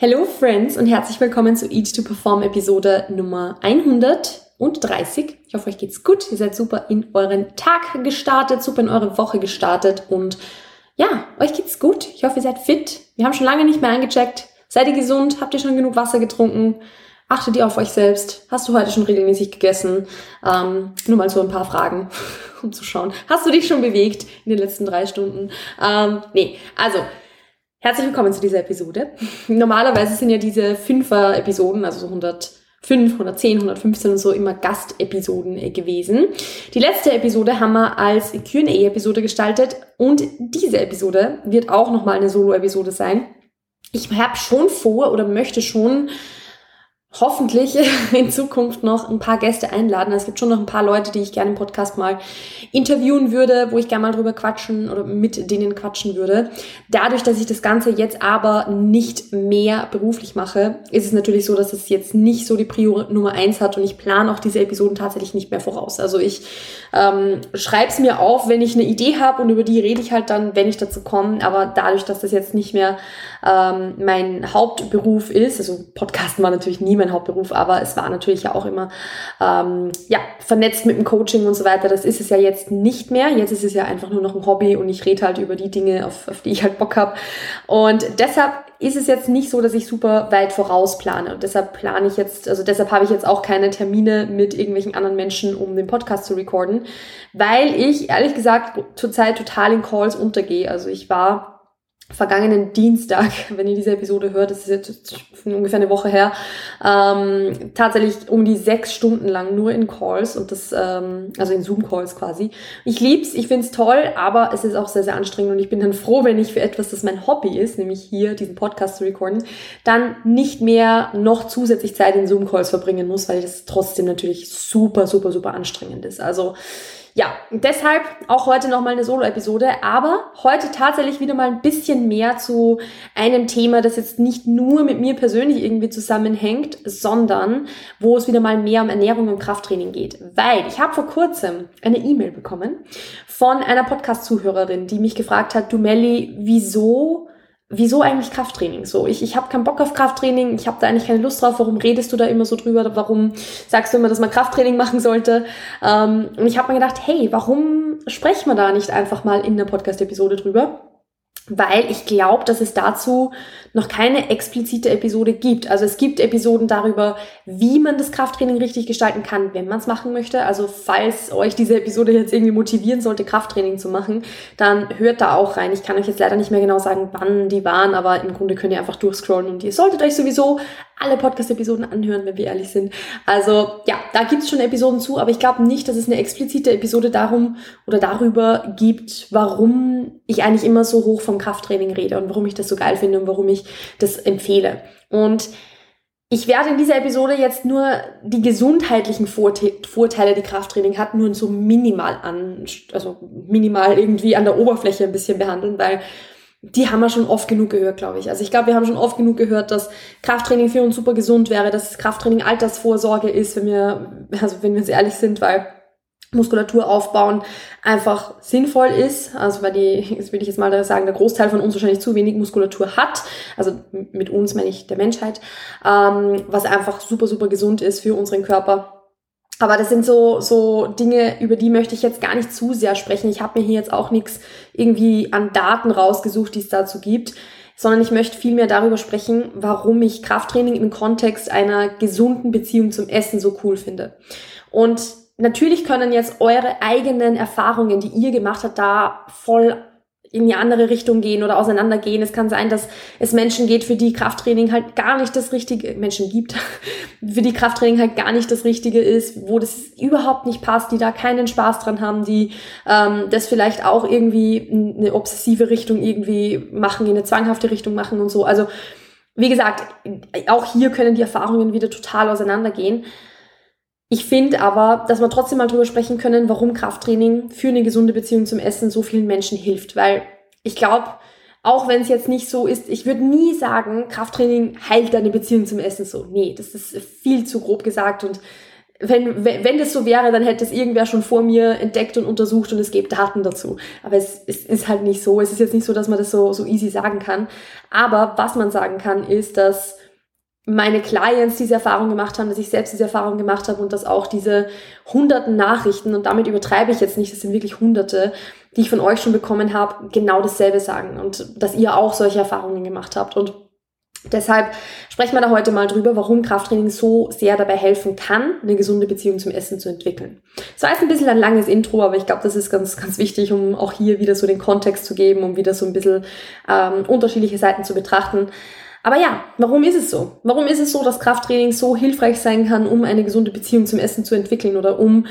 Hello Friends und herzlich willkommen zu Eat to Perform Episode Nummer 130. Ich hoffe, euch geht's gut. Ihr seid super in euren Tag gestartet, super in eure Woche gestartet und ja, euch geht's gut. Ich hoffe, ihr seid fit. Wir haben schon lange nicht mehr eingecheckt. Seid ihr gesund? Habt ihr schon genug Wasser getrunken? Achtet ihr auf euch selbst? Hast du heute schon regelmäßig gegessen? Ähm, nur mal so ein paar Fragen, um zu schauen. Hast du dich schon bewegt in den letzten drei Stunden? Ähm, nee, also Herzlich willkommen zu dieser Episode. Normalerweise sind ja diese Fünfer-Episoden, also so 105, 110, 115 und so immer Gastepisoden äh, gewesen. Die letzte Episode haben wir als Q&A-Episode gestaltet und diese Episode wird auch nochmal eine Solo-Episode sein. Ich habe schon vor oder möchte schon hoffentlich in Zukunft noch ein paar Gäste einladen. Es gibt schon noch ein paar Leute, die ich gerne im Podcast mal interviewen würde, wo ich gerne mal drüber quatschen oder mit denen quatschen würde. Dadurch, dass ich das Ganze jetzt aber nicht mehr beruflich mache, ist es natürlich so, dass es jetzt nicht so die Prio Nummer eins hat und ich plane auch diese Episoden tatsächlich nicht mehr voraus. Also ich ähm, schreibe es mir auf, wenn ich eine Idee habe und über die rede ich halt dann, wenn ich dazu komme. Aber dadurch, dass das jetzt nicht mehr ähm, mein Hauptberuf ist, also Podcasten war natürlich nie mein Hauptberuf, aber es war natürlich ja auch immer ähm, ja, vernetzt mit dem Coaching und so weiter. Das ist es ja jetzt nicht mehr. Jetzt ist es ja einfach nur noch ein Hobby und ich rede halt über die Dinge, auf, auf die ich halt Bock habe. Und deshalb ist es jetzt nicht so, dass ich super weit voraus plane. Und deshalb plane ich jetzt, also deshalb habe ich jetzt auch keine Termine mit irgendwelchen anderen Menschen, um den Podcast zu recorden, weil ich ehrlich gesagt zurzeit total in Calls untergehe. Also ich war vergangenen Dienstag, wenn ihr diese Episode hört, das ist jetzt ungefähr eine Woche her, ähm, tatsächlich um die sechs Stunden lang nur in Calls und das, ähm, also in Zoom-Calls quasi. Ich lieb's, ich find's toll, aber es ist auch sehr, sehr anstrengend und ich bin dann froh, wenn ich für etwas, das mein Hobby ist, nämlich hier diesen Podcast zu recorden, dann nicht mehr noch zusätzlich Zeit in Zoom-Calls verbringen muss, weil das trotzdem natürlich super, super, super anstrengend ist. Also ja, deshalb auch heute nochmal eine Solo-Episode, aber heute tatsächlich wieder mal ein bisschen mehr zu einem Thema, das jetzt nicht nur mit mir persönlich irgendwie zusammenhängt, sondern wo es wieder mal mehr um Ernährung und Krafttraining geht. Weil ich habe vor kurzem eine E-Mail bekommen von einer Podcast-Zuhörerin, die mich gefragt hat, du Melli, wieso wieso eigentlich Krafttraining? So, ich, ich habe keinen Bock auf Krafttraining, ich habe da eigentlich keine Lust drauf, warum redest du da immer so drüber, warum sagst du immer, dass man Krafttraining machen sollte? Ähm, und ich habe mir gedacht, hey, warum sprechen wir da nicht einfach mal in der Podcast-Episode drüber? Weil ich glaube, dass es dazu noch keine explizite Episode gibt. Also es gibt Episoden darüber, wie man das Krafttraining richtig gestalten kann, wenn man es machen möchte. Also falls euch diese Episode jetzt irgendwie motivieren sollte, Krafttraining zu machen, dann hört da auch rein. Ich kann euch jetzt leider nicht mehr genau sagen, wann die waren, aber im Grunde könnt ihr einfach durchscrollen und ihr solltet euch sowieso alle Podcast-Episoden anhören, wenn wir ehrlich sind. Also ja, da gibt's schon Episoden zu, aber ich glaube nicht, dass es eine explizite Episode darum oder darüber gibt, warum ich eigentlich immer so hoch vom Krafttraining rede und warum ich das so geil finde und warum ich das empfehle. Und ich werde in dieser Episode jetzt nur die gesundheitlichen Vorteile, die Krafttraining hat, nur so minimal an, also minimal irgendwie an der Oberfläche ein bisschen behandeln, weil die haben wir schon oft genug gehört, glaube ich. Also ich glaube, wir haben schon oft genug gehört, dass Krafttraining für uns super gesund wäre, dass Krafttraining Altersvorsorge ist, wenn wir, also wenn wir uns ehrlich sind, weil Muskulatur aufbauen einfach sinnvoll ist, also weil die, jetzt will ich jetzt mal sagen, der Großteil von uns wahrscheinlich zu wenig Muskulatur hat, also mit uns meine ich der Menschheit, ähm, was einfach super, super gesund ist für unseren Körper aber das sind so, so Dinge, über die möchte ich jetzt gar nicht zu sehr sprechen. Ich habe mir hier jetzt auch nichts irgendwie an Daten rausgesucht, die es dazu gibt, sondern ich möchte vielmehr darüber sprechen, warum ich Krafttraining im Kontext einer gesunden Beziehung zum Essen so cool finde. Und natürlich können jetzt eure eigenen Erfahrungen, die ihr gemacht habt, da voll in die andere Richtung gehen oder auseinandergehen. Es kann sein, dass es Menschen geht, für die Krafttraining halt gar nicht das Richtige, Menschen gibt, für die Krafttraining halt gar nicht das Richtige ist, wo das überhaupt nicht passt, die da keinen Spaß dran haben, die ähm, das vielleicht auch irgendwie eine obsessive Richtung irgendwie machen, in eine zwanghafte Richtung machen und so. Also, wie gesagt, auch hier können die Erfahrungen wieder total auseinandergehen. Ich finde aber, dass wir trotzdem mal drüber sprechen können, warum Krafttraining für eine gesunde Beziehung zum Essen so vielen Menschen hilft. Weil ich glaube, auch wenn es jetzt nicht so ist, ich würde nie sagen, Krafttraining heilt deine Beziehung zum Essen so. Nee, das ist viel zu grob gesagt und wenn, wenn das so wäre, dann hätte es irgendwer schon vor mir entdeckt und untersucht und es gibt Daten dazu. Aber es, es ist halt nicht so. Es ist jetzt nicht so, dass man das so, so easy sagen kann. Aber was man sagen kann, ist, dass meine Clients diese Erfahrung gemacht haben, dass ich selbst diese Erfahrung gemacht habe und dass auch diese hunderten Nachrichten, und damit übertreibe ich jetzt nicht, das sind wirklich hunderte, die ich von euch schon bekommen habe, genau dasselbe sagen und dass ihr auch solche Erfahrungen gemacht habt. Und deshalb sprechen wir da heute mal drüber, warum Krafttraining so sehr dabei helfen kann, eine gesunde Beziehung zum Essen zu entwickeln. Das war jetzt ein bisschen ein langes Intro, aber ich glaube, das ist ganz, ganz wichtig, um auch hier wieder so den Kontext zu geben, um wieder so ein bisschen ähm, unterschiedliche Seiten zu betrachten. Aber ja, warum ist es so? Warum ist es so, dass Krafttraining so hilfreich sein kann, um eine gesunde Beziehung zum Essen zu entwickeln oder um,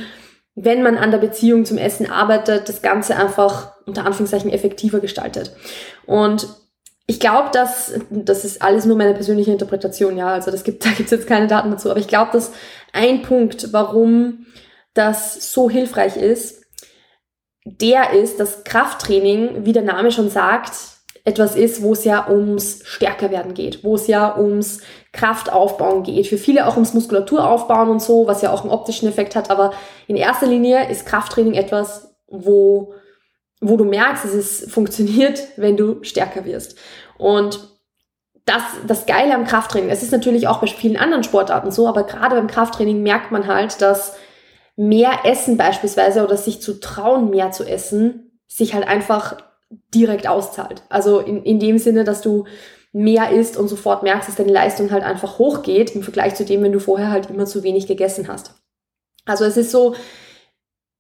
wenn man an der Beziehung zum Essen arbeitet, das Ganze einfach unter Anführungszeichen effektiver gestaltet? Und ich glaube, dass, das ist alles nur meine persönliche Interpretation, ja, also das gibt, da gibt's jetzt keine Daten dazu, aber ich glaube, dass ein Punkt, warum das so hilfreich ist, der ist, dass Krafttraining, wie der Name schon sagt, etwas ist, wo es ja ums Stärkerwerden geht, wo es ja ums Kraftaufbauen geht. Für viele auch ums Muskulaturaufbauen und so, was ja auch einen optischen Effekt hat. Aber in erster Linie ist Krafttraining etwas, wo, wo du merkst, dass es funktioniert, wenn du stärker wirst. Und das, das Geile am Krafttraining, es ist natürlich auch bei vielen anderen Sportarten so, aber gerade beim Krafttraining merkt man halt, dass mehr Essen beispielsweise oder sich zu trauen, mehr zu essen, sich halt einfach direkt auszahlt. Also in, in dem Sinne, dass du mehr isst und sofort merkst, dass deine Leistung halt einfach hochgeht im Vergleich zu dem, wenn du vorher halt immer zu wenig gegessen hast. Also es ist so,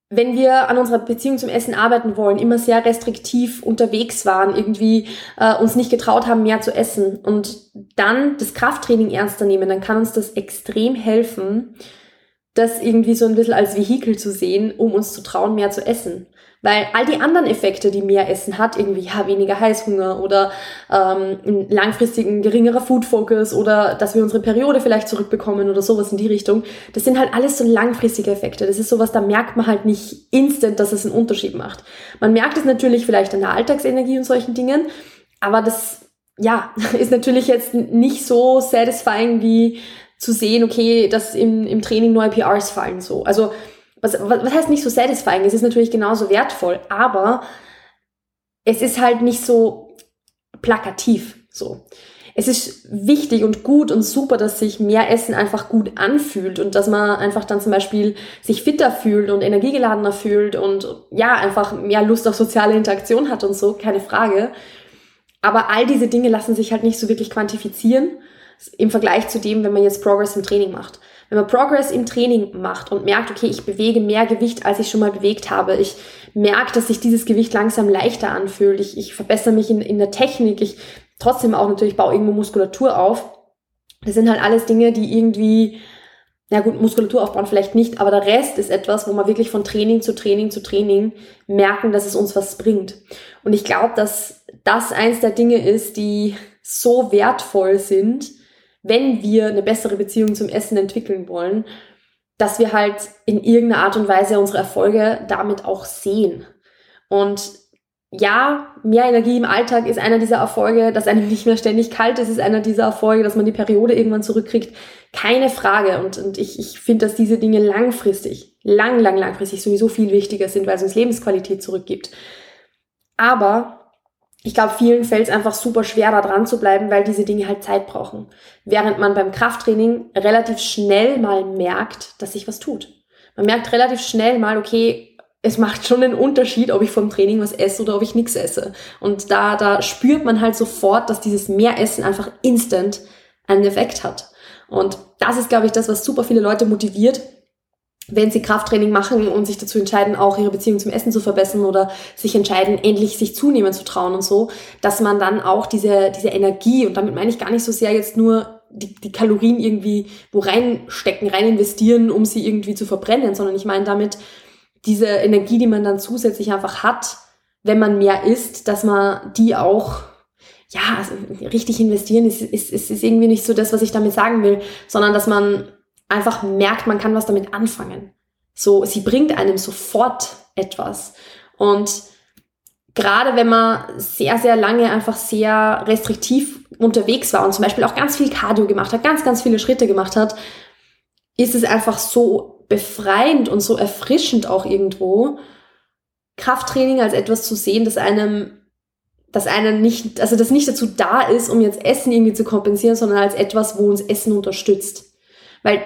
wenn wir an unserer Beziehung zum Essen arbeiten wollen, immer sehr restriktiv unterwegs waren, irgendwie äh, uns nicht getraut haben, mehr zu essen und dann das Krafttraining ernster nehmen, dann kann uns das extrem helfen, das irgendwie so ein bisschen als Vehikel zu sehen, um uns zu trauen, mehr zu essen. Weil all die anderen Effekte, die mehr Essen hat, irgendwie ja, weniger Heißhunger oder ähm, langfristigen geringerer Food Focus oder dass wir unsere Periode vielleicht zurückbekommen oder sowas in die Richtung, das sind halt alles so langfristige Effekte. Das ist sowas, da merkt man halt nicht instant, dass es einen Unterschied macht. Man merkt es natürlich vielleicht an der Alltagsenergie und solchen Dingen, aber das ja, ist natürlich jetzt nicht so satisfying wie zu sehen, okay, dass im, im Training neue PRs fallen so. Also was, was heißt nicht so satisfying? Es ist natürlich genauso wertvoll, aber es ist halt nicht so plakativ so. Es ist wichtig und gut und super, dass sich mehr Essen einfach gut anfühlt und dass man einfach dann zum Beispiel sich fitter fühlt und energiegeladener fühlt und ja, einfach mehr Lust auf soziale Interaktion hat und so, keine Frage. Aber all diese Dinge lassen sich halt nicht so wirklich quantifizieren im Vergleich zu dem, wenn man jetzt Progress im Training macht. Wenn man Progress im Training macht und merkt, okay, ich bewege mehr Gewicht, als ich schon mal bewegt habe, ich merke, dass sich dieses Gewicht langsam leichter anfühlt, ich, ich verbessere mich in, in der Technik, ich trotzdem auch natürlich baue irgendwo Muskulatur auf. Das sind halt alles Dinge, die irgendwie, na gut, Muskulatur aufbauen vielleicht nicht, aber der Rest ist etwas, wo man wirklich von Training zu Training zu Training merken, dass es uns was bringt. Und ich glaube, dass das eins der Dinge ist, die so wertvoll sind, wenn wir eine bessere Beziehung zum Essen entwickeln wollen, dass wir halt in irgendeiner Art und Weise unsere Erfolge damit auch sehen. Und ja, mehr Energie im Alltag ist einer dieser Erfolge, dass einem nicht mehr ständig kalt ist, ist einer dieser Erfolge, dass man die Periode irgendwann zurückkriegt. Keine Frage. Und, und ich, ich finde, dass diese Dinge langfristig, lang, lang, langfristig sowieso viel wichtiger sind, weil es uns Lebensqualität zurückgibt. Aber ich glaube, vielen fällt es einfach super schwer, da dran zu bleiben, weil diese Dinge halt Zeit brauchen. Während man beim Krafttraining relativ schnell mal merkt, dass sich was tut. Man merkt relativ schnell mal, okay, es macht schon einen Unterschied, ob ich vom Training was esse oder ob ich nichts esse. Und da, da spürt man halt sofort, dass dieses Mehressen einfach instant einen Effekt hat. Und das ist, glaube ich, das, was super viele Leute motiviert, wenn sie Krafttraining machen und sich dazu entscheiden, auch ihre Beziehung zum Essen zu verbessern oder sich entscheiden, endlich sich zunehmen zu trauen und so, dass man dann auch diese, diese Energie, und damit meine ich gar nicht so sehr jetzt nur die, die Kalorien irgendwie wo reinstecken, rein investieren, um sie irgendwie zu verbrennen, sondern ich meine damit diese Energie, die man dann zusätzlich einfach hat, wenn man mehr isst, dass man die auch ja, also richtig investieren ist, ist, ist, ist irgendwie nicht so das, was ich damit sagen will, sondern dass man einfach merkt, man kann was damit anfangen. So, sie bringt einem sofort etwas. Und gerade wenn man sehr, sehr lange einfach sehr restriktiv unterwegs war und zum Beispiel auch ganz viel Cardio gemacht hat, ganz, ganz viele Schritte gemacht hat, ist es einfach so befreiend und so erfrischend auch irgendwo, Krafttraining als etwas zu sehen, das einem, das einen nicht, also das nicht dazu da ist, um jetzt Essen irgendwie zu kompensieren, sondern als etwas, wo uns Essen unterstützt. Weil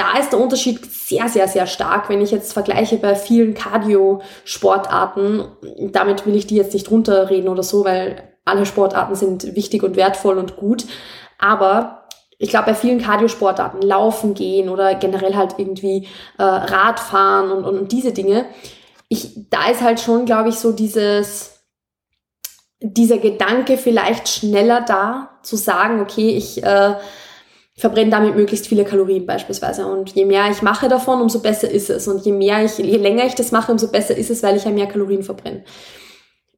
da ist der Unterschied sehr, sehr, sehr stark, wenn ich jetzt vergleiche bei vielen Cardio-Sportarten. Damit will ich die jetzt nicht runterreden oder so, weil alle Sportarten sind wichtig und wertvoll und gut. Aber ich glaube, bei vielen Cardio-Sportarten, Laufen gehen oder generell halt irgendwie äh, Radfahren und, und, und diese Dinge, ich, da ist halt schon, glaube ich, so dieses, dieser Gedanke vielleicht schneller da, zu sagen, okay, ich äh, verbrenne damit möglichst viele Kalorien beispielsweise. Und je mehr ich mache davon, umso besser ist es. Und je mehr ich, je länger ich das mache, umso besser ist es, weil ich ja mehr Kalorien verbrenne.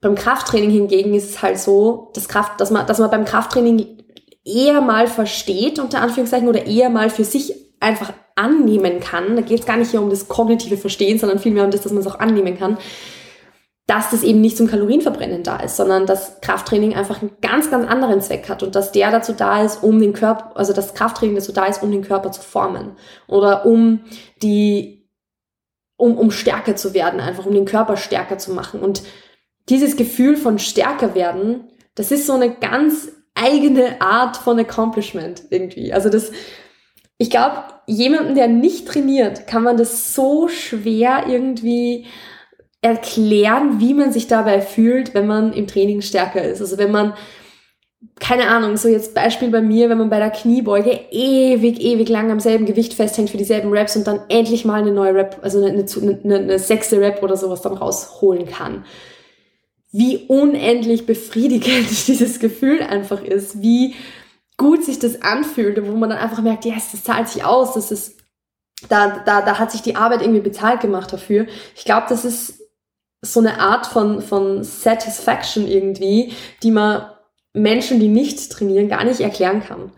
Beim Krafttraining hingegen ist es halt so, dass, Kraft, dass, man, dass man beim Krafttraining eher mal versteht, unter Anführungszeichen, oder eher mal für sich einfach annehmen kann. Da geht es gar nicht hier um das kognitive Verstehen, sondern vielmehr um das, dass man es auch annehmen kann, dass das eben nicht zum Kalorienverbrennen da ist, sondern dass Krafttraining einfach einen ganz, ganz anderen Zweck hat und dass der dazu da ist, um den Körper, also das Krafttraining dazu da ist, um den Körper zu formen oder um die, um, um stärker zu werden, einfach um den Körper stärker zu machen. Und dieses Gefühl von stärker werden, das ist so eine ganz eigene Art von Accomplishment irgendwie. Also das, ich glaube, jemanden, der nicht trainiert, kann man das so schwer irgendwie erklären, wie man sich dabei fühlt, wenn man im Training stärker ist. Also wenn man, keine Ahnung, so jetzt Beispiel bei mir, wenn man bei der Kniebeuge ewig, ewig lang am selben Gewicht festhängt für dieselben Raps und dann endlich mal eine neue Rap, also eine, eine, eine sechste Rap oder sowas dann rausholen kann. Wie unendlich befriedigend dieses Gefühl einfach ist, wie gut sich das anfühlt, wo man dann einfach merkt, yes, das zahlt sich aus, das ist, da, da, da hat sich die Arbeit irgendwie bezahlt gemacht dafür. Ich glaube, das ist so eine Art von, von Satisfaction irgendwie, die man Menschen, die nicht trainieren, gar nicht erklären kann.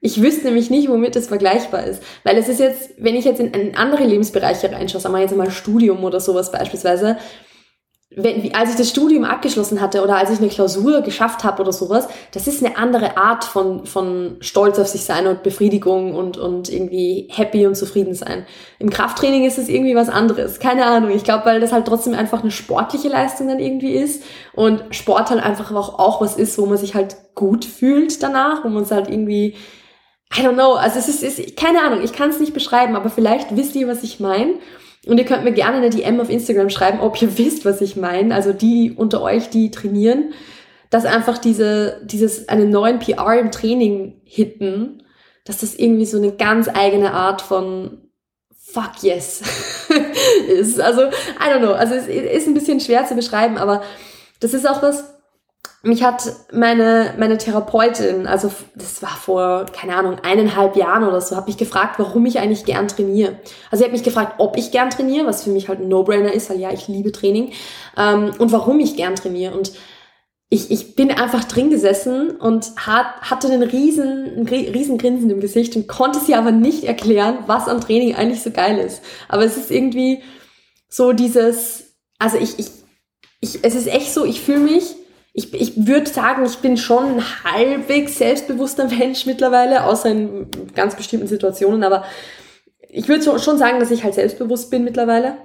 Ich wüsste nämlich nicht, womit das vergleichbar ist. Weil es ist jetzt, wenn ich jetzt in, andere Lebensbereiche reinschaue, sagen wir jetzt mal Studium oder sowas beispielsweise, wenn, als ich das Studium abgeschlossen hatte oder als ich eine Klausur geschafft habe oder sowas, das ist eine andere Art von, von Stolz auf sich sein und Befriedigung und, und irgendwie happy und zufrieden sein. Im Krafttraining ist es irgendwie was anderes. Keine Ahnung. Ich glaube, weil das halt trotzdem einfach eine sportliche Leistung dann irgendwie ist und Sport halt einfach auch, auch was ist, wo man sich halt gut fühlt danach, wo man es halt irgendwie, I don't know, also es ist, ist keine Ahnung, ich kann es nicht beschreiben, aber vielleicht wisst ihr, was ich meine. Und ihr könnt mir gerne eine DM auf Instagram schreiben, ob ihr wisst, was ich meine. Also die unter euch, die trainieren, dass einfach diese, dieses, einen neuen PR im Training hitten, dass das irgendwie so eine ganz eigene Art von fuck yes ist. Also, I don't know. Also es ist ein bisschen schwer zu beschreiben, aber das ist auch was, mich hat meine, meine Therapeutin, also das war vor, keine Ahnung, eineinhalb Jahren oder so, hat mich gefragt, warum ich eigentlich gern trainiere. Also sie hat mich gefragt, ob ich gern trainiere, was für mich halt ein No-Brainer ist, weil ja, ich liebe Training, ähm, und warum ich gern trainiere. Und ich, ich bin einfach drin gesessen und hat, hatte einen riesen, einen riesen Grinsen im Gesicht und konnte sie aber nicht erklären, was am Training eigentlich so geil ist. Aber es ist irgendwie so dieses, also ich, ich, ich es ist echt so, ich fühle mich, ich, ich würde sagen, ich bin schon ein halbwegs selbstbewusster Mensch mittlerweile, außer in ganz bestimmten Situationen, aber ich würde schon sagen, dass ich halt selbstbewusst bin mittlerweile.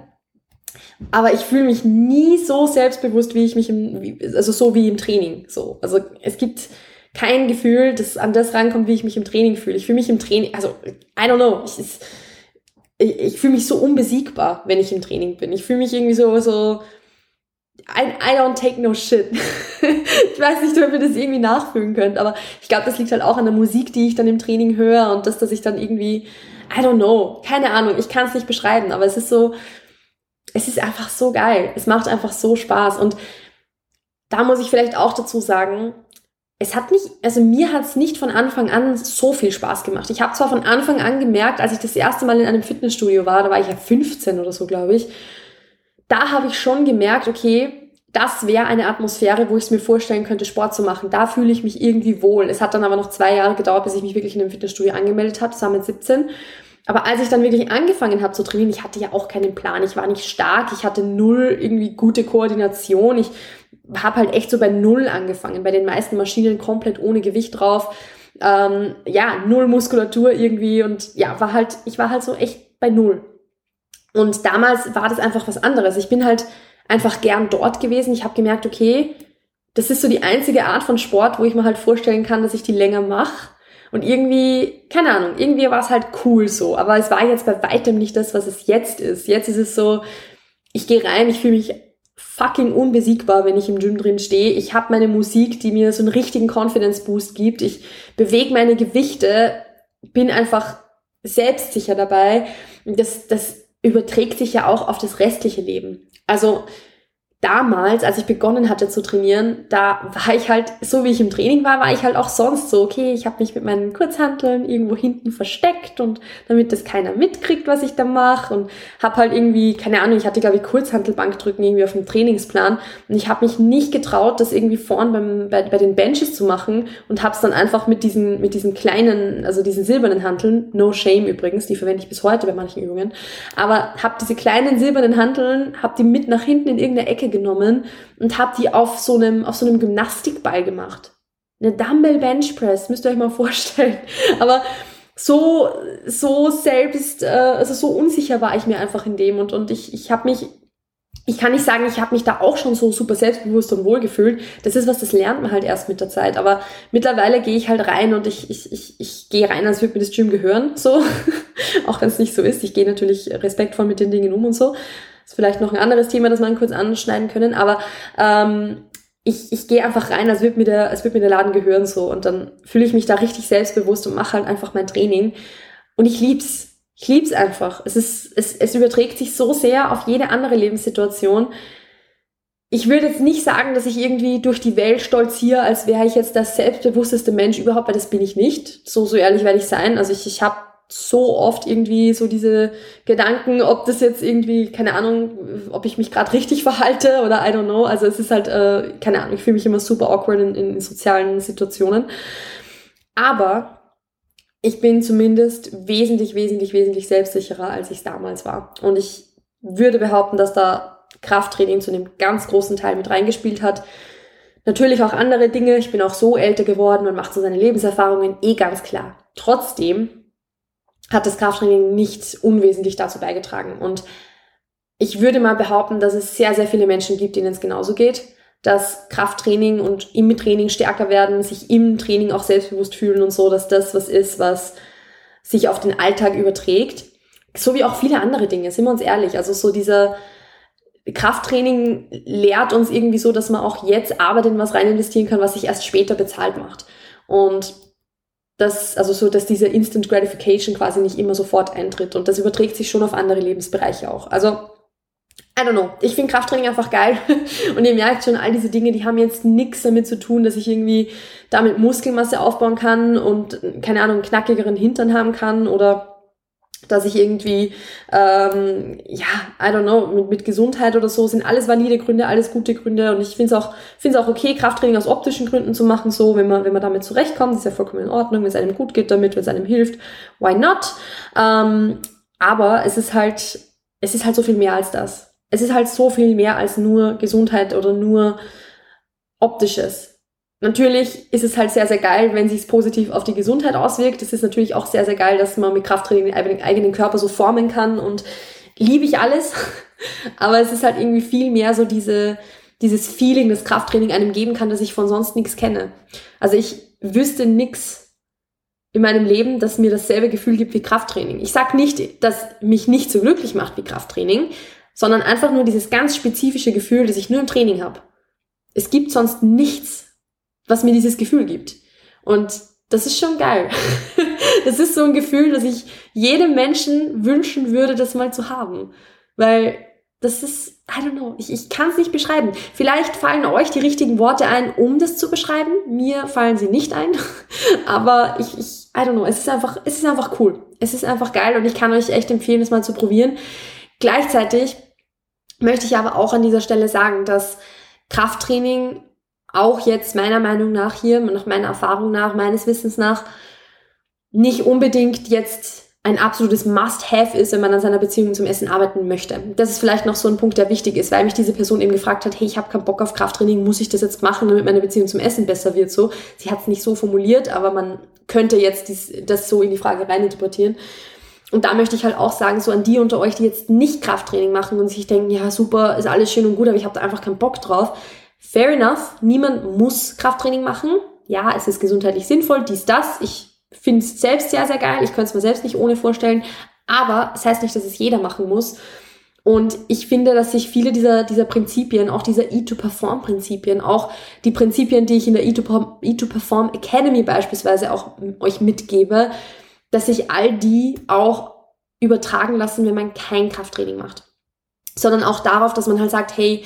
Aber ich fühle mich nie so selbstbewusst, wie ich mich im, also so wie im Training. So. Also es gibt kein Gefühl, das an das rankommt, wie ich mich im Training fühle. Ich fühle mich im Training, also I don't know, ich, ich, ich fühle mich so unbesiegbar, wenn ich im Training bin. Ich fühle mich irgendwie so, so, I, I don't take no shit. ich weiß nicht, ob ihr das irgendwie nachfühlen könnt, aber ich glaube, das liegt halt auch an der Musik, die ich dann im Training höre und das, dass ich dann irgendwie, I don't know, keine Ahnung, ich kann es nicht beschreiben, aber es ist so, es ist einfach so geil. Es macht einfach so Spaß und da muss ich vielleicht auch dazu sagen, es hat nicht, also mir hat es nicht von Anfang an so viel Spaß gemacht. Ich habe zwar von Anfang an gemerkt, als ich das erste Mal in einem Fitnessstudio war, da war ich ja 15 oder so, glaube ich, da habe ich schon gemerkt, okay, das wäre eine Atmosphäre, wo ich es mir vorstellen könnte, Sport zu machen. Da fühle ich mich irgendwie wohl. Es hat dann aber noch zwei Jahre gedauert, bis ich mich wirklich in einem Fitnessstudio angemeldet habe. War mit 17. Aber als ich dann wirklich angefangen habe zu trainieren, ich hatte ja auch keinen Plan. Ich war nicht stark. Ich hatte null irgendwie gute Koordination. Ich habe halt echt so bei null angefangen. Bei den meisten Maschinen komplett ohne Gewicht drauf. Ähm, ja, null Muskulatur irgendwie und ja, war halt, ich war halt so echt bei null. Und damals war das einfach was anderes. Ich bin halt einfach gern dort gewesen. Ich habe gemerkt, okay, das ist so die einzige Art von Sport, wo ich mir halt vorstellen kann, dass ich die länger mache. Und irgendwie, keine Ahnung, irgendwie war es halt cool so. Aber es war jetzt bei weitem nicht das, was es jetzt ist. Jetzt ist es so, ich gehe rein, ich fühle mich fucking unbesiegbar, wenn ich im Gym drin stehe. Ich habe meine Musik, die mir so einen richtigen Confidence Boost gibt. Ich bewege meine Gewichte, bin einfach selbstsicher dabei. Das, das überträgt sich ja auch auf das restliche Leben. Also damals, als ich begonnen hatte zu trainieren, da war ich halt, so wie ich im Training war, war ich halt auch sonst so, okay, ich habe mich mit meinen Kurzhanteln irgendwo hinten versteckt und damit das keiner mitkriegt, was ich da mache und habe halt irgendwie, keine Ahnung, ich hatte glaube ich Kurzhantelbankdrücken irgendwie auf dem Trainingsplan und ich habe mich nicht getraut, das irgendwie vorn beim, bei, bei den Benches zu machen und habe es dann einfach mit diesen, mit diesen kleinen, also diesen silbernen Hanteln, no shame übrigens, die verwende ich bis heute bei manchen Übungen, aber habe diese kleinen silbernen Hanteln, habe die mit nach hinten in irgendeine Ecke genommen und habe die auf so einem, auf so einem Gymnastikball gemacht. Eine Dumbbell Bench Press, müsst ihr euch mal vorstellen. Aber so, so selbst, äh, also so unsicher war ich mir einfach in dem und, und ich, ich habe mich, ich kann nicht sagen, ich habe mich da auch schon so super selbstbewusst und wohl gefühlt. Das ist was, das lernt man halt erst mit der Zeit. Aber mittlerweile gehe ich halt rein und ich, ich, ich, ich gehe rein, als würde mir das Gym gehören. So. auch wenn es nicht so ist. Ich gehe natürlich respektvoll mit den Dingen um und so ist vielleicht noch ein anderes Thema, das man kurz anschneiden können, aber ähm, ich, ich gehe einfach rein, als würde mir, der, als würde mir der Laden gehören so und dann fühle ich mich da richtig selbstbewusst und mache halt einfach mein Training und ich lieb's. Ich einfach. Es ist, es, es überträgt sich so sehr auf jede andere Lebenssituation. Ich würde jetzt nicht sagen, dass ich irgendwie durch die Welt stolziere, als wäre ich jetzt der selbstbewussteste Mensch überhaupt, weil das bin ich nicht. So, so ehrlich werde ich sein. Also ich, ich habe so oft irgendwie so diese Gedanken, ob das jetzt irgendwie, keine Ahnung, ob ich mich gerade richtig verhalte oder I don't know. Also es ist halt, äh, keine Ahnung, ich fühle mich immer super awkward in, in sozialen Situationen. Aber ich bin zumindest wesentlich, wesentlich, wesentlich selbstsicherer, als ich es damals war. Und ich würde behaupten, dass da Krafttraining zu einem ganz großen Teil mit reingespielt hat. Natürlich auch andere Dinge. Ich bin auch so älter geworden, man macht so seine Lebenserfahrungen, eh ganz klar. Trotzdem hat das Krafttraining nicht unwesentlich dazu beigetragen. Und ich würde mal behaupten, dass es sehr, sehr viele Menschen gibt, denen es genauso geht, dass Krafttraining und im Training stärker werden, sich im Training auch selbstbewusst fühlen und so, dass das was ist, was sich auf den Alltag überträgt. So wie auch viele andere Dinge, sind wir uns ehrlich. Also so dieser Krafttraining lehrt uns irgendwie so, dass man auch jetzt Arbeit in was rein investieren kann, was sich erst später bezahlt macht. Und dass, also so, dass diese Instant Gratification quasi nicht immer sofort eintritt. Und das überträgt sich schon auf andere Lebensbereiche auch. Also, I don't know. Ich finde Krafttraining einfach geil. Und ihr merkt schon, all diese Dinge, die haben jetzt nichts damit zu tun, dass ich irgendwie damit Muskelmasse aufbauen kann und, keine Ahnung, knackigeren Hintern haben kann oder dass ich irgendwie, ähm, ja, I don't know, mit, mit Gesundheit oder so, sind alles valide Gründe, alles gute Gründe und ich finde es auch, finde auch okay, Krafttraining aus optischen Gründen zu machen, so, wenn man, wenn man damit zurechtkommt, ist ja vollkommen in Ordnung, wenn es einem gut geht damit, wenn es einem hilft, why not? Ähm, aber es ist halt, es ist halt so viel mehr als das. Es ist halt so viel mehr als nur Gesundheit oder nur optisches. Natürlich ist es halt sehr, sehr geil, wenn sich es positiv auf die Gesundheit auswirkt. Es ist natürlich auch sehr, sehr geil, dass man mit Krafttraining den eigenen Körper so formen kann und liebe ich alles. Aber es ist halt irgendwie viel mehr so diese, dieses Feeling, das Krafttraining einem geben kann, dass ich von sonst nichts kenne. Also ich wüsste nichts in meinem Leben, das mir dasselbe Gefühl gibt wie Krafttraining. Ich sag nicht, dass mich nicht so glücklich macht wie Krafttraining, sondern einfach nur dieses ganz spezifische Gefühl, das ich nur im Training habe. Es gibt sonst nichts, was mir dieses Gefühl gibt. Und das ist schon geil. das ist so ein Gefühl, dass ich jedem Menschen wünschen würde, das mal zu haben. Weil das ist, I don't know, ich, ich kann es nicht beschreiben. Vielleicht fallen euch die richtigen Worte ein, um das zu beschreiben. Mir fallen sie nicht ein. Aber ich, ich, I don't know, es ist einfach, es ist einfach cool. Es ist einfach geil und ich kann euch echt empfehlen, das mal zu probieren. Gleichzeitig möchte ich aber auch an dieser Stelle sagen, dass Krafttraining auch jetzt meiner Meinung nach hier, nach meiner Erfahrung nach, meines Wissens nach, nicht unbedingt jetzt ein absolutes Must-Have ist, wenn man an seiner Beziehung zum Essen arbeiten möchte. Das ist vielleicht noch so ein Punkt, der wichtig ist, weil mich diese Person eben gefragt hat, hey, ich habe keinen Bock auf Krafttraining, muss ich das jetzt machen, damit meine Beziehung zum Essen besser wird? So, sie hat es nicht so formuliert, aber man könnte jetzt dies, das so in die Frage reininterpretieren. und da möchte ich halt auch sagen, so an die unter euch, die jetzt nicht Krafttraining machen und sich denken, ja super, ist alles schön und gut, aber ich habe da einfach keinen Bock drauf. Fair enough, niemand muss Krafttraining machen. Ja, es ist gesundheitlich sinnvoll, dies, das. Ich finde es selbst sehr, sehr geil. Ich könnte es mir selbst nicht ohne vorstellen. Aber es das heißt nicht, dass es jeder machen muss. Und ich finde, dass sich viele dieser, dieser Prinzipien, auch dieser E2-Perform-Prinzipien, auch die Prinzipien, die ich in der E2-Perform Academy beispielsweise auch euch mitgebe, dass sich all die auch übertragen lassen, wenn man kein Krafttraining macht. Sondern auch darauf, dass man halt sagt, hey,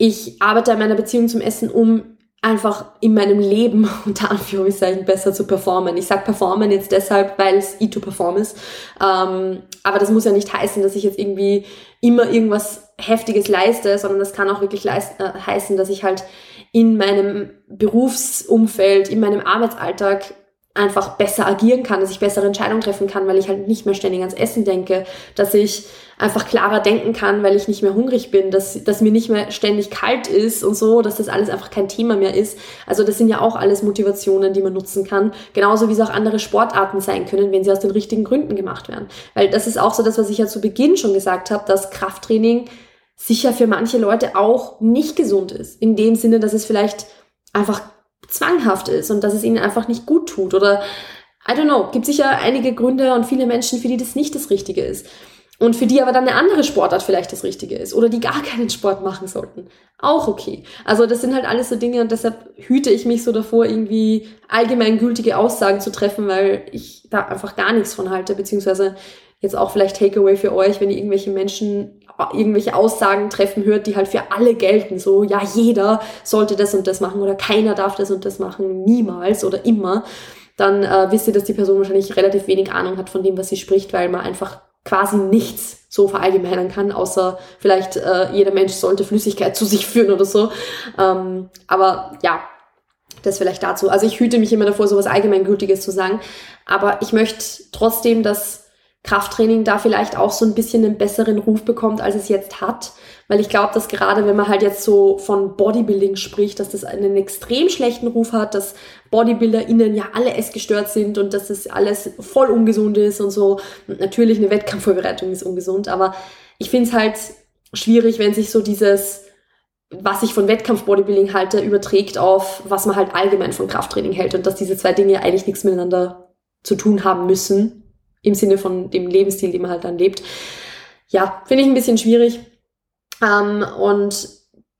ich arbeite an meiner Beziehung zum Essen, um einfach in meinem Leben unter Anführungszeichen besser zu performen. Ich sag performen jetzt deshalb, weil es E2-Perform ist. Ähm, aber das muss ja nicht heißen, dass ich jetzt irgendwie immer irgendwas Heftiges leiste, sondern das kann auch wirklich leist, äh, heißen, dass ich halt in meinem Berufsumfeld, in meinem Arbeitsalltag einfach besser agieren kann, dass ich bessere Entscheidungen treffen kann, weil ich halt nicht mehr ständig ans Essen denke, dass ich einfach klarer denken kann, weil ich nicht mehr hungrig bin, dass, dass mir nicht mehr ständig kalt ist und so, dass das alles einfach kein Thema mehr ist. Also das sind ja auch alles Motivationen, die man nutzen kann. Genauso wie es auch andere Sportarten sein können, wenn sie aus den richtigen Gründen gemacht werden. Weil das ist auch so das, was ich ja zu Beginn schon gesagt habe, dass Krafttraining sicher für manche Leute auch nicht gesund ist. In dem Sinne, dass es vielleicht einfach zwanghaft ist und dass es ihnen einfach nicht gut tut oder I don't know, gibt sicher einige Gründe und viele Menschen, für die das nicht das Richtige ist. Und für die aber dann eine andere Sportart vielleicht das Richtige ist oder die gar keinen Sport machen sollten. Auch okay. Also das sind halt alles so Dinge und deshalb hüte ich mich so davor, irgendwie allgemeingültige Aussagen zu treffen, weil ich da einfach gar nichts von halte, beziehungsweise jetzt auch vielleicht Takeaway für euch, wenn ihr irgendwelche Menschen irgendwelche Aussagen treffen hört, die halt für alle gelten. So, ja, jeder sollte das und das machen oder keiner darf das und das machen, niemals oder immer. Dann äh, wisst ihr, dass die Person wahrscheinlich relativ wenig Ahnung hat von dem, was sie spricht, weil man einfach quasi nichts so verallgemeinern kann, außer vielleicht äh, jeder Mensch sollte Flüssigkeit zu sich führen oder so. Ähm, aber ja, das vielleicht dazu. Also ich hüte mich immer davor, so was Allgemeingültiges zu sagen. Aber ich möchte trotzdem, dass Krafttraining da vielleicht auch so ein bisschen einen besseren Ruf bekommt, als es jetzt hat. Weil ich glaube, dass gerade wenn man halt jetzt so von Bodybuilding spricht, dass das einen extrem schlechten Ruf hat, dass BodybuilderInnen ja alle essgestört sind und dass das alles voll ungesund ist und so. Und natürlich eine Wettkampfvorbereitung ist ungesund, aber ich finde es halt schwierig, wenn sich so dieses was ich von Wettkampf-Bodybuilding halte, überträgt auf, was man halt allgemein von Krafttraining hält und dass diese zwei Dinge eigentlich nichts miteinander zu tun haben müssen im Sinne von dem Lebensstil, den man halt dann lebt. Ja, finde ich ein bisschen schwierig. Ähm, und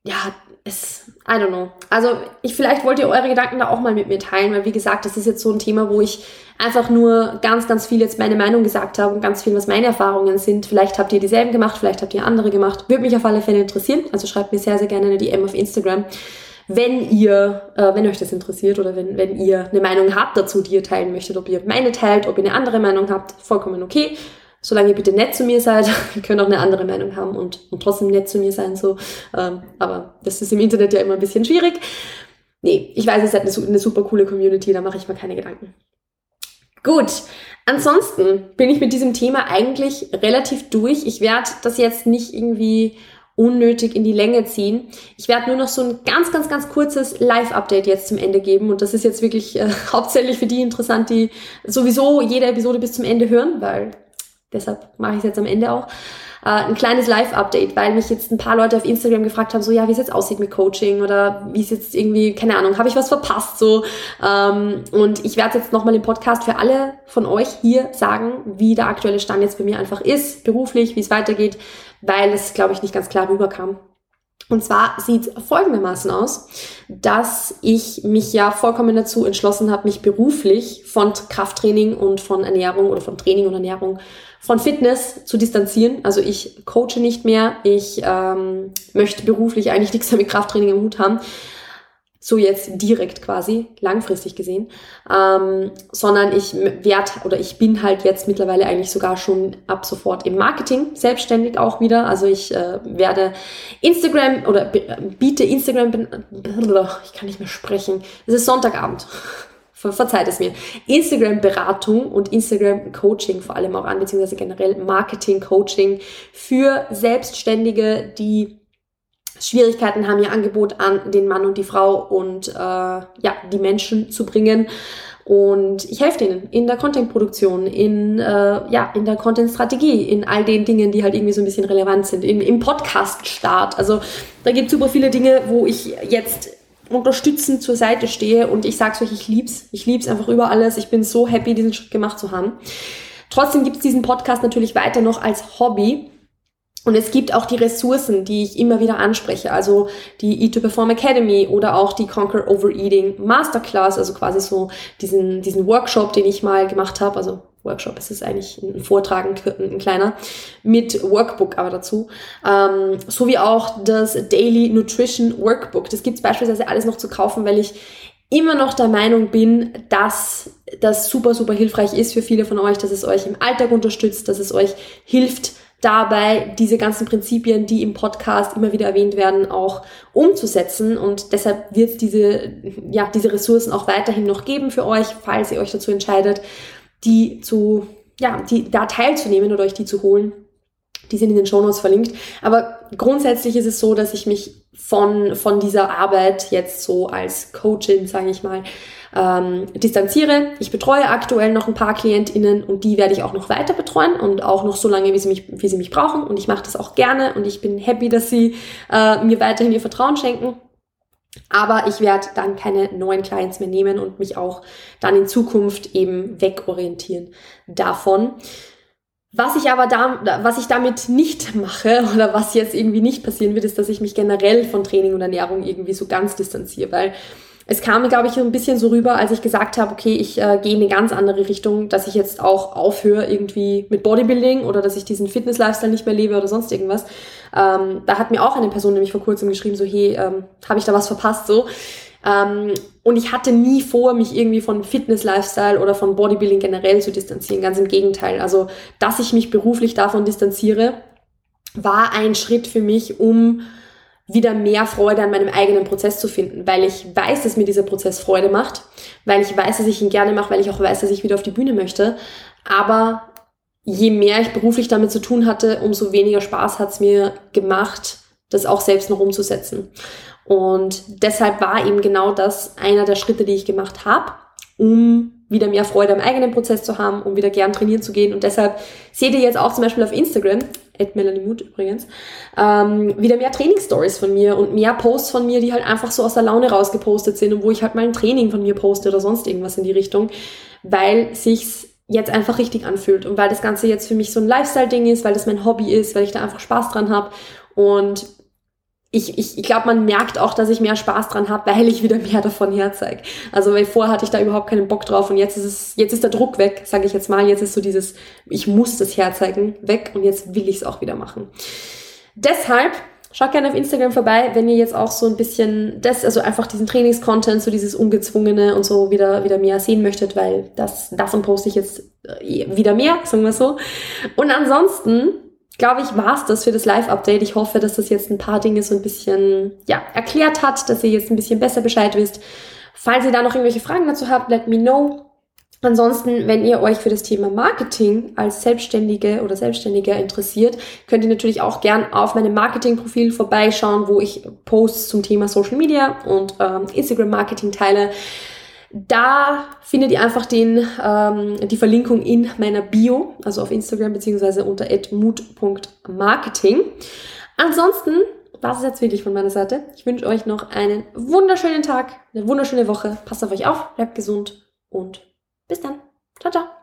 ja, es, I don't know. Also ich, vielleicht wollt ihr eure Gedanken da auch mal mit mir teilen, weil wie gesagt, das ist jetzt so ein Thema, wo ich einfach nur ganz, ganz viel jetzt meine Meinung gesagt habe und ganz viel, was meine Erfahrungen sind. Vielleicht habt ihr dieselben gemacht, vielleicht habt ihr andere gemacht. Würde mich auf alle Fälle interessieren. Also schreibt mir sehr, sehr gerne eine DM auf Instagram wenn ihr, äh, wenn euch das interessiert oder wenn, wenn ihr eine Meinung habt dazu, die ihr teilen möchtet, ob ihr meine teilt, ob ihr eine andere Meinung habt, vollkommen okay. Solange ihr bitte nett zu mir seid, ihr könnt auch eine andere Meinung haben und, und trotzdem nett zu mir sein, so. Ähm, aber das ist im Internet ja immer ein bisschen schwierig. Nee, ich weiß, ihr seid eine, eine super coole Community, da mache ich mir keine Gedanken. Gut, ansonsten bin ich mit diesem Thema eigentlich relativ durch. Ich werde das jetzt nicht irgendwie unnötig in die Länge ziehen. Ich werde nur noch so ein ganz, ganz, ganz kurzes Live-Update jetzt zum Ende geben. Und das ist jetzt wirklich äh, hauptsächlich für die interessant, die sowieso jede Episode bis zum Ende hören, weil deshalb mache ich es jetzt am Ende auch. Äh, ein kleines Live-Update, weil mich jetzt ein paar Leute auf Instagram gefragt haben, so ja, wie es jetzt aussieht mit Coaching oder wie es jetzt irgendwie, keine Ahnung, habe ich was verpasst so. Ähm, und ich werde jetzt nochmal im Podcast für alle von euch hier sagen, wie der aktuelle Stand jetzt bei mir einfach ist, beruflich, wie es weitergeht, weil es, glaube ich, nicht ganz klar rüberkam. Und zwar sieht folgendermaßen aus, dass ich mich ja vollkommen dazu entschlossen habe, mich beruflich von Krafttraining und von Ernährung oder von Training und Ernährung von Fitness zu distanzieren. Also ich coache nicht mehr, ich ähm, möchte beruflich eigentlich nichts mehr mit Krafttraining im Hut haben so jetzt direkt quasi, langfristig gesehen, ähm, sondern ich werde oder ich bin halt jetzt mittlerweile eigentlich sogar schon ab sofort im Marketing selbstständig auch wieder. Also ich äh, werde Instagram oder biete Instagram, ich kann nicht mehr sprechen, es ist Sonntagabend. Ver verzeiht es mir. Instagram-Beratung und Instagram-Coaching vor allem auch an, beziehungsweise generell Marketing-Coaching für Selbstständige, die Schwierigkeiten haben, ihr Angebot an den Mann und die Frau und äh, ja, die Menschen zu bringen. Und ich helfe denen in der Content-Produktion, in, äh, ja, in der Content-Strategie, in all den Dingen, die halt irgendwie so ein bisschen relevant sind, in, im Podcast-Start. Also da gibt es super viele Dinge, wo ich jetzt unterstützend zur Seite stehe und ich sag's euch, ich lieb's. Ich lieb's einfach über alles. Ich bin so happy, diesen Schritt gemacht zu haben. Trotzdem gibt's diesen Podcast natürlich weiter noch als Hobby. Und es gibt auch die Ressourcen, die ich immer wieder anspreche, also die Eat to Perform Academy oder auch die Conquer Overeating Masterclass, also quasi so diesen, diesen Workshop, den ich mal gemacht habe, also Workshop, es ist eigentlich ein Vortrag, ein, kleiner, mit Workbook aber dazu, ähm, sowie auch das Daily Nutrition Workbook. Das gibt's beispielsweise alles noch zu kaufen, weil ich immer noch der Meinung bin, dass das super, super hilfreich ist für viele von euch, dass es euch im Alltag unterstützt, dass es euch hilft, dabei diese ganzen Prinzipien, die im Podcast immer wieder erwähnt werden, auch umzusetzen. Und deshalb wird es diese, ja, diese Ressourcen auch weiterhin noch geben für euch, falls ihr euch dazu entscheidet, die zu, ja, die da teilzunehmen oder euch die zu holen. Die sind in den Shownotes verlinkt. Aber grundsätzlich ist es so, dass ich mich von, von dieser Arbeit jetzt so als Coachin, sage ich mal, ähm, distanziere. Ich betreue aktuell noch ein paar KlientInnen und die werde ich auch noch weiter betreuen und auch noch so lange, wie sie mich, wie sie mich brauchen. Und ich mache das auch gerne und ich bin happy, dass sie äh, mir weiterhin ihr Vertrauen schenken. Aber ich werde dann keine neuen Clients mehr nehmen und mich auch dann in Zukunft eben wegorientieren davon. Was ich aber da, was ich damit nicht mache oder was jetzt irgendwie nicht passieren wird, ist, dass ich mich generell von Training und Ernährung irgendwie so ganz distanziere, weil es kam, glaube ich, ein bisschen so rüber, als ich gesagt habe, okay, ich äh, gehe in eine ganz andere Richtung, dass ich jetzt auch aufhöre irgendwie mit Bodybuilding oder dass ich diesen Fitness-Lifestyle nicht mehr lebe oder sonst irgendwas. Ähm, da hat mir auch eine Person nämlich vor kurzem geschrieben, so, hey, ähm, habe ich da was verpasst, so. Ähm, und ich hatte nie vor, mich irgendwie von Fitness-Lifestyle oder von Bodybuilding generell zu distanzieren. Ganz im Gegenteil. Also, dass ich mich beruflich davon distanziere, war ein Schritt für mich, um wieder mehr Freude an meinem eigenen Prozess zu finden, weil ich weiß, dass mir dieser Prozess Freude macht, weil ich weiß, dass ich ihn gerne mache, weil ich auch weiß, dass ich wieder auf die Bühne möchte. Aber je mehr ich beruflich damit zu tun hatte, umso weniger Spaß hat es mir gemacht, das auch selbst noch umzusetzen. Und deshalb war eben genau das einer der Schritte, die ich gemacht habe, um wieder mehr Freude am eigenen Prozess zu haben, um wieder gern trainieren zu gehen. Und deshalb seht ihr jetzt auch zum Beispiel auf Instagram, at Melanie Mut übrigens, ähm, wieder mehr Trainingsstories von mir und mehr Posts von mir, die halt einfach so aus der Laune rausgepostet sind und wo ich halt mal ein Training von mir poste oder sonst irgendwas in die Richtung, weil sich's jetzt einfach richtig anfühlt und weil das Ganze jetzt für mich so ein Lifestyle-Ding ist, weil das mein Hobby ist, weil ich da einfach Spaß dran habe und ich, ich, ich glaube, man merkt auch, dass ich mehr Spaß dran habe, weil ich wieder mehr davon herzeige. Also weil vorher hatte ich da überhaupt keinen Bock drauf und jetzt ist es, jetzt ist der Druck weg, sage ich jetzt mal. Jetzt ist so dieses, ich muss das herzeigen, weg und jetzt will ich es auch wieder machen. Deshalb schaut gerne auf Instagram vorbei, wenn ihr jetzt auch so ein bisschen das, also einfach diesen Trainingscontent, so dieses ungezwungene und so wieder wieder mehr sehen möchtet, weil das davon poste ich jetzt äh, wieder mehr, sagen wir so. Und ansonsten glaube ich, war es das für das Live-Update. Ich hoffe, dass das jetzt ein paar Dinge so ein bisschen ja, erklärt hat, dass ihr jetzt ein bisschen besser Bescheid wisst. Falls ihr da noch irgendwelche Fragen dazu habt, let me know. Ansonsten, wenn ihr euch für das Thema Marketing als Selbstständige oder Selbstständiger interessiert, könnt ihr natürlich auch gern auf meinem Marketingprofil vorbeischauen, wo ich Posts zum Thema Social Media und ähm, Instagram Marketing teile. Da findet ihr einfach den, ähm, die Verlinkung in meiner Bio, also auf Instagram beziehungsweise unter mut.marketing. Ansonsten war es jetzt wirklich von meiner Seite. Ich wünsche euch noch einen wunderschönen Tag, eine wunderschöne Woche. Passt auf euch auf, bleibt gesund und bis dann. Ciao, ciao.